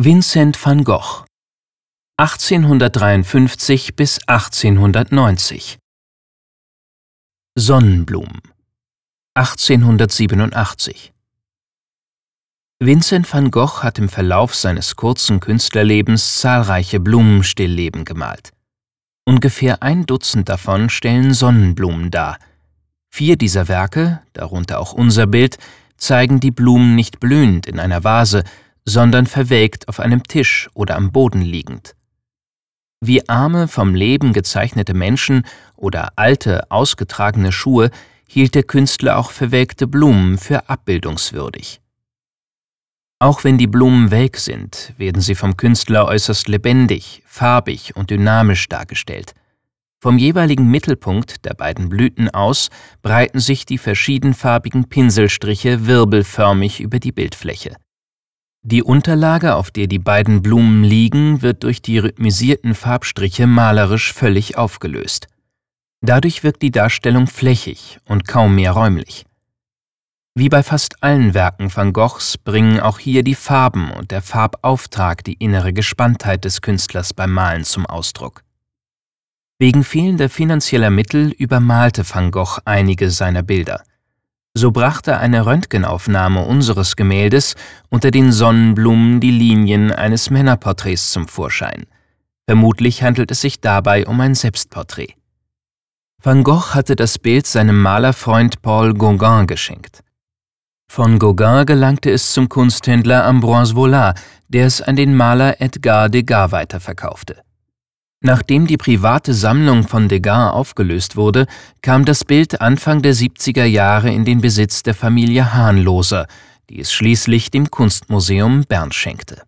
Vincent van Gogh 1853 bis 1890 Sonnenblumen 1887 Vincent van Gogh hat im Verlauf seines kurzen Künstlerlebens zahlreiche Blumenstillleben gemalt. Ungefähr ein Dutzend davon stellen Sonnenblumen dar. Vier dieser Werke, darunter auch unser Bild, zeigen die Blumen nicht blühend in einer Vase, sondern verwelkt auf einem Tisch oder am Boden liegend. Wie arme, vom Leben gezeichnete Menschen oder alte, ausgetragene Schuhe hielt der Künstler auch verwelkte Blumen für abbildungswürdig. Auch wenn die Blumen welk sind, werden sie vom Künstler äußerst lebendig, farbig und dynamisch dargestellt. Vom jeweiligen Mittelpunkt der beiden Blüten aus breiten sich die verschiedenfarbigen Pinselstriche wirbelförmig über die Bildfläche. Die Unterlage, auf der die beiden Blumen liegen, wird durch die rhythmisierten Farbstriche malerisch völlig aufgelöst. Dadurch wirkt die Darstellung flächig und kaum mehr räumlich. Wie bei fast allen Werken van Goghs bringen auch hier die Farben und der Farbauftrag die innere Gespanntheit des Künstlers beim Malen zum Ausdruck. Wegen fehlender finanzieller Mittel übermalte van Gogh einige seiner Bilder. So brachte eine Röntgenaufnahme unseres Gemäldes unter den Sonnenblumen die Linien eines Männerporträts zum Vorschein. Vermutlich handelt es sich dabei um ein Selbstporträt. Van Gogh hatte das Bild seinem Malerfreund Paul Gauguin geschenkt. Von Gauguin gelangte es zum Kunsthändler Ambroise Vollard, der es an den Maler Edgar Degas weiterverkaufte. Nachdem die private Sammlung von Degas aufgelöst wurde, kam das Bild Anfang der 70er Jahre in den Besitz der Familie Hahnloser, die es schließlich dem Kunstmuseum Bern schenkte.